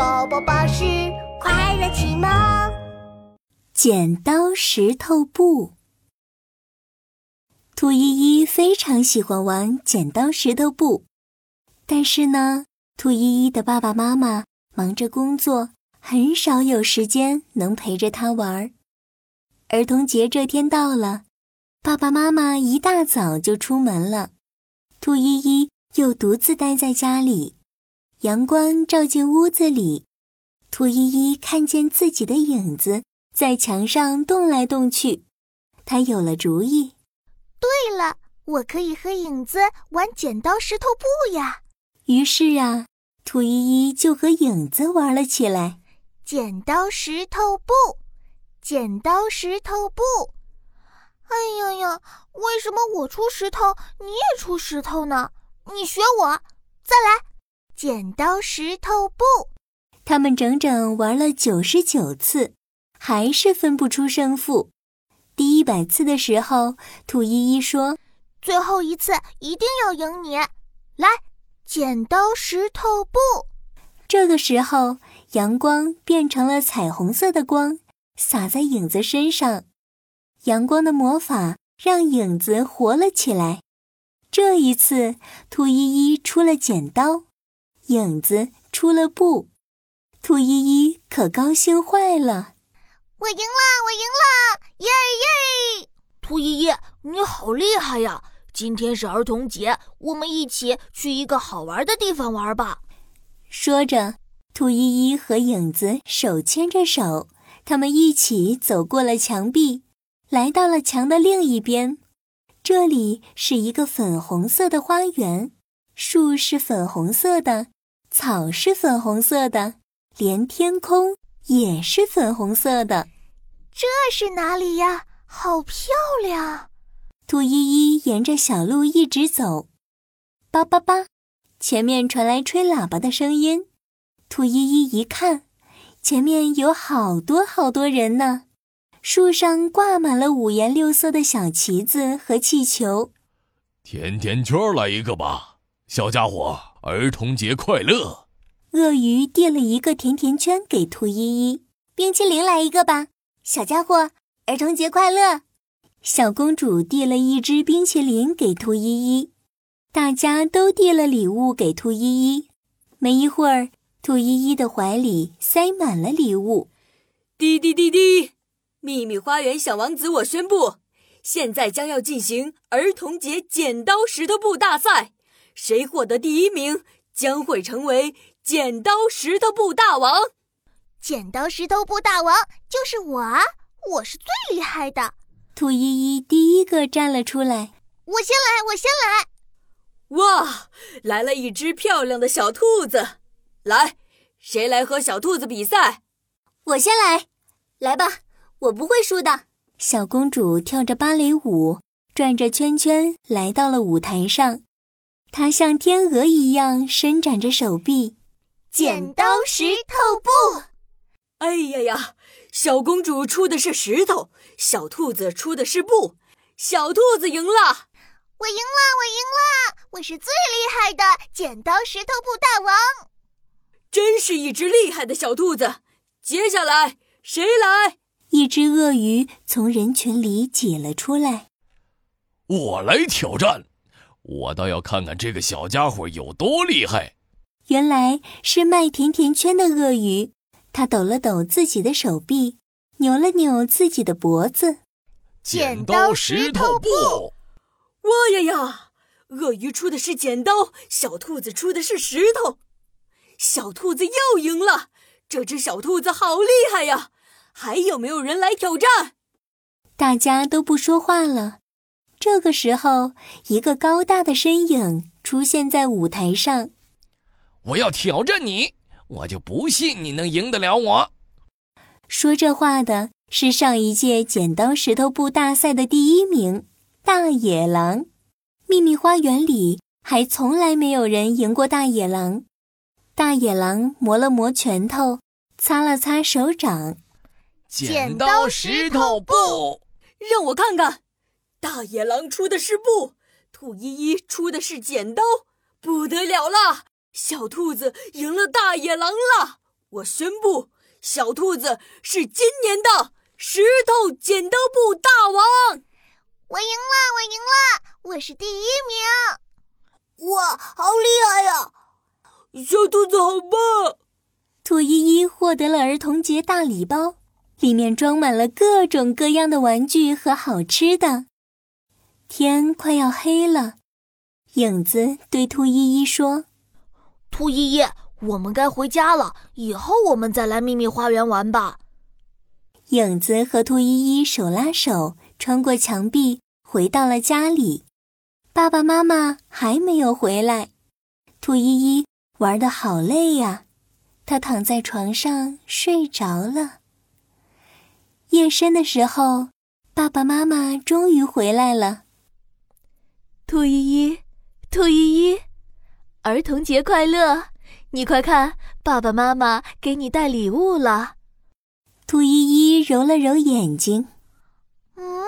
宝宝巴士快乐启蒙。剪刀石头布。兔依依非常喜欢玩剪刀石头布，但是呢，兔依依的爸爸妈妈忙着工作，很少有时间能陪着她玩。儿童节这天到了，爸爸妈妈一大早就出门了，兔依依又独自待在家里。阳光照进屋子里，兔依依看见自己的影子在墙上动来动去。她有了主意。对了，我可以和影子玩剪刀石头布呀！于是啊，兔依依就和影子玩了起来。剪刀石头布，剪刀石头布。哎呀呀，为什么我出石头，你也出石头呢？你学我，再来。剪刀石头布，他们整整玩了九十九次，还是分不出胜负。第一百次的时候，兔依依说：“最后一次一定要赢你！”来，剪刀石头布。这个时候，阳光变成了彩虹色的光，洒在影子身上。阳光的魔法让影子活了起来。这一次，兔依依出了剪刀。影子出了布，兔依依可高兴坏了。我赢了，我赢了，耶耶！兔依依，你好厉害呀！今天是儿童节，我们一起去一个好玩的地方玩吧。说着，兔依依和影子手牵着手，他们一起走过了墙壁，来到了墙的另一边。这里是一个粉红色的花园，树是粉红色的。草是粉红色的，连天空也是粉红色的。这是哪里呀？好漂亮！兔依依沿着小路一直走，叭叭叭，前面传来吹喇叭的声音。兔依依一看，前面有好多好多人呢，树上挂满了五颜六色的小旗子和气球。甜甜圈来一个吧，小家伙。儿童节快乐！鳄鱼递了一个甜甜圈给兔依依，冰淇淋来一个吧，小家伙。儿童节快乐！小公主递了一只冰淇淋给兔依依，大家都递了礼物给兔依依。没一会儿，兔依依的怀里塞满了礼物。滴滴滴滴！秘密花园小王子，我宣布，现在将要进行儿童节剪刀石头布大赛。谁获得第一名，将会成为剪刀石头布大王。剪刀石头布大王就是我，我是最厉害的。兔依依第一个站了出来，我先来，我先来。哇，来了一只漂亮的小兔子，来，谁来和小兔子比赛？我先来，来吧，我不会输的。小公主跳着芭蕾舞，转着圈圈来到了舞台上。它像天鹅一样伸展着手臂，剪刀石头布。哎呀呀！小公主出的是石头，小兔子出的是布，小兔子赢了。我赢了，我赢了，我是最厉害的剪刀石头布大王。真是一只厉害的小兔子。接下来谁来？一只鳄鱼从人群里挤了出来。我来挑战。我倒要看看这个小家伙有多厉害！原来是卖甜甜圈的鳄鱼，他抖了抖自己的手臂，扭了扭自己的脖子。剪刀石头布！哇呀呀！鳄鱼出的是剪刀，小兔子出的是石头，小兔子又赢了。这只小兔子好厉害呀！还有没有人来挑战？大家都不说话了。这个时候，一个高大的身影出现在舞台上。我要挑战你，我就不信你能赢得了我。说这话的是上一届剪刀石头布大赛的第一名大野狼。秘密花园里还从来没有人赢过大野狼。大野狼磨了磨拳头，擦了擦手掌。剪刀石头布，让我看看。大野狼出的是布，兔依依出的是剪刀，不得了了！小兔子赢了大野狼了！我宣布，小兔子是今年的石头剪刀布大王。我赢了，我赢了，我是第一名！哇，好厉害呀！小兔子好棒！兔依依获得了儿童节大礼包，里面装满了各种各样的玩具和好吃的。天快要黑了，影子对兔依依说：“兔依依，我们该回家了，以后我们再来秘密花园玩吧。”影子和兔依依手拉手穿过墙壁，回到了家里。爸爸妈妈还没有回来，兔依依玩的好累呀，她躺在床上睡着了。夜深的时候，爸爸妈妈终于回来了。兔依依，兔依依，儿童节快乐！你快看，爸爸妈妈给你带礼物了。兔依依揉了揉眼睛，嗯，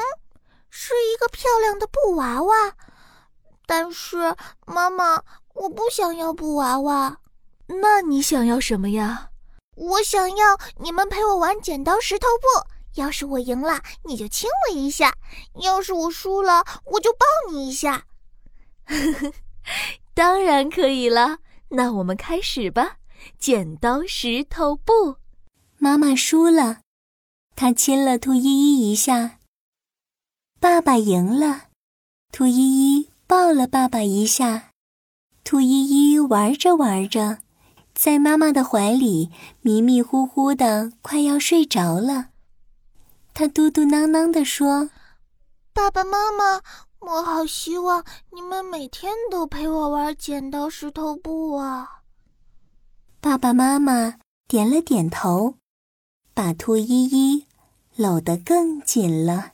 是一个漂亮的布娃娃。但是妈妈，我不想要布娃娃。那你想要什么呀？我想要你们陪我玩剪刀石头布。要是我赢了，你就亲我一下；要是我输了，我就抱你一下。呵呵，当然可以了。那我们开始吧，剪刀石头布。妈妈输了，她亲了兔依依一下。爸爸赢了，兔依依抱了爸爸一下。兔依依玩着玩着，在妈妈的怀里迷迷糊糊的，快要睡着了。她嘟嘟囔囔地说：“爸爸妈妈，我好希望你们每天都陪我玩剪刀石头布啊！”爸爸妈妈点了点头。把兔依依搂得更紧了。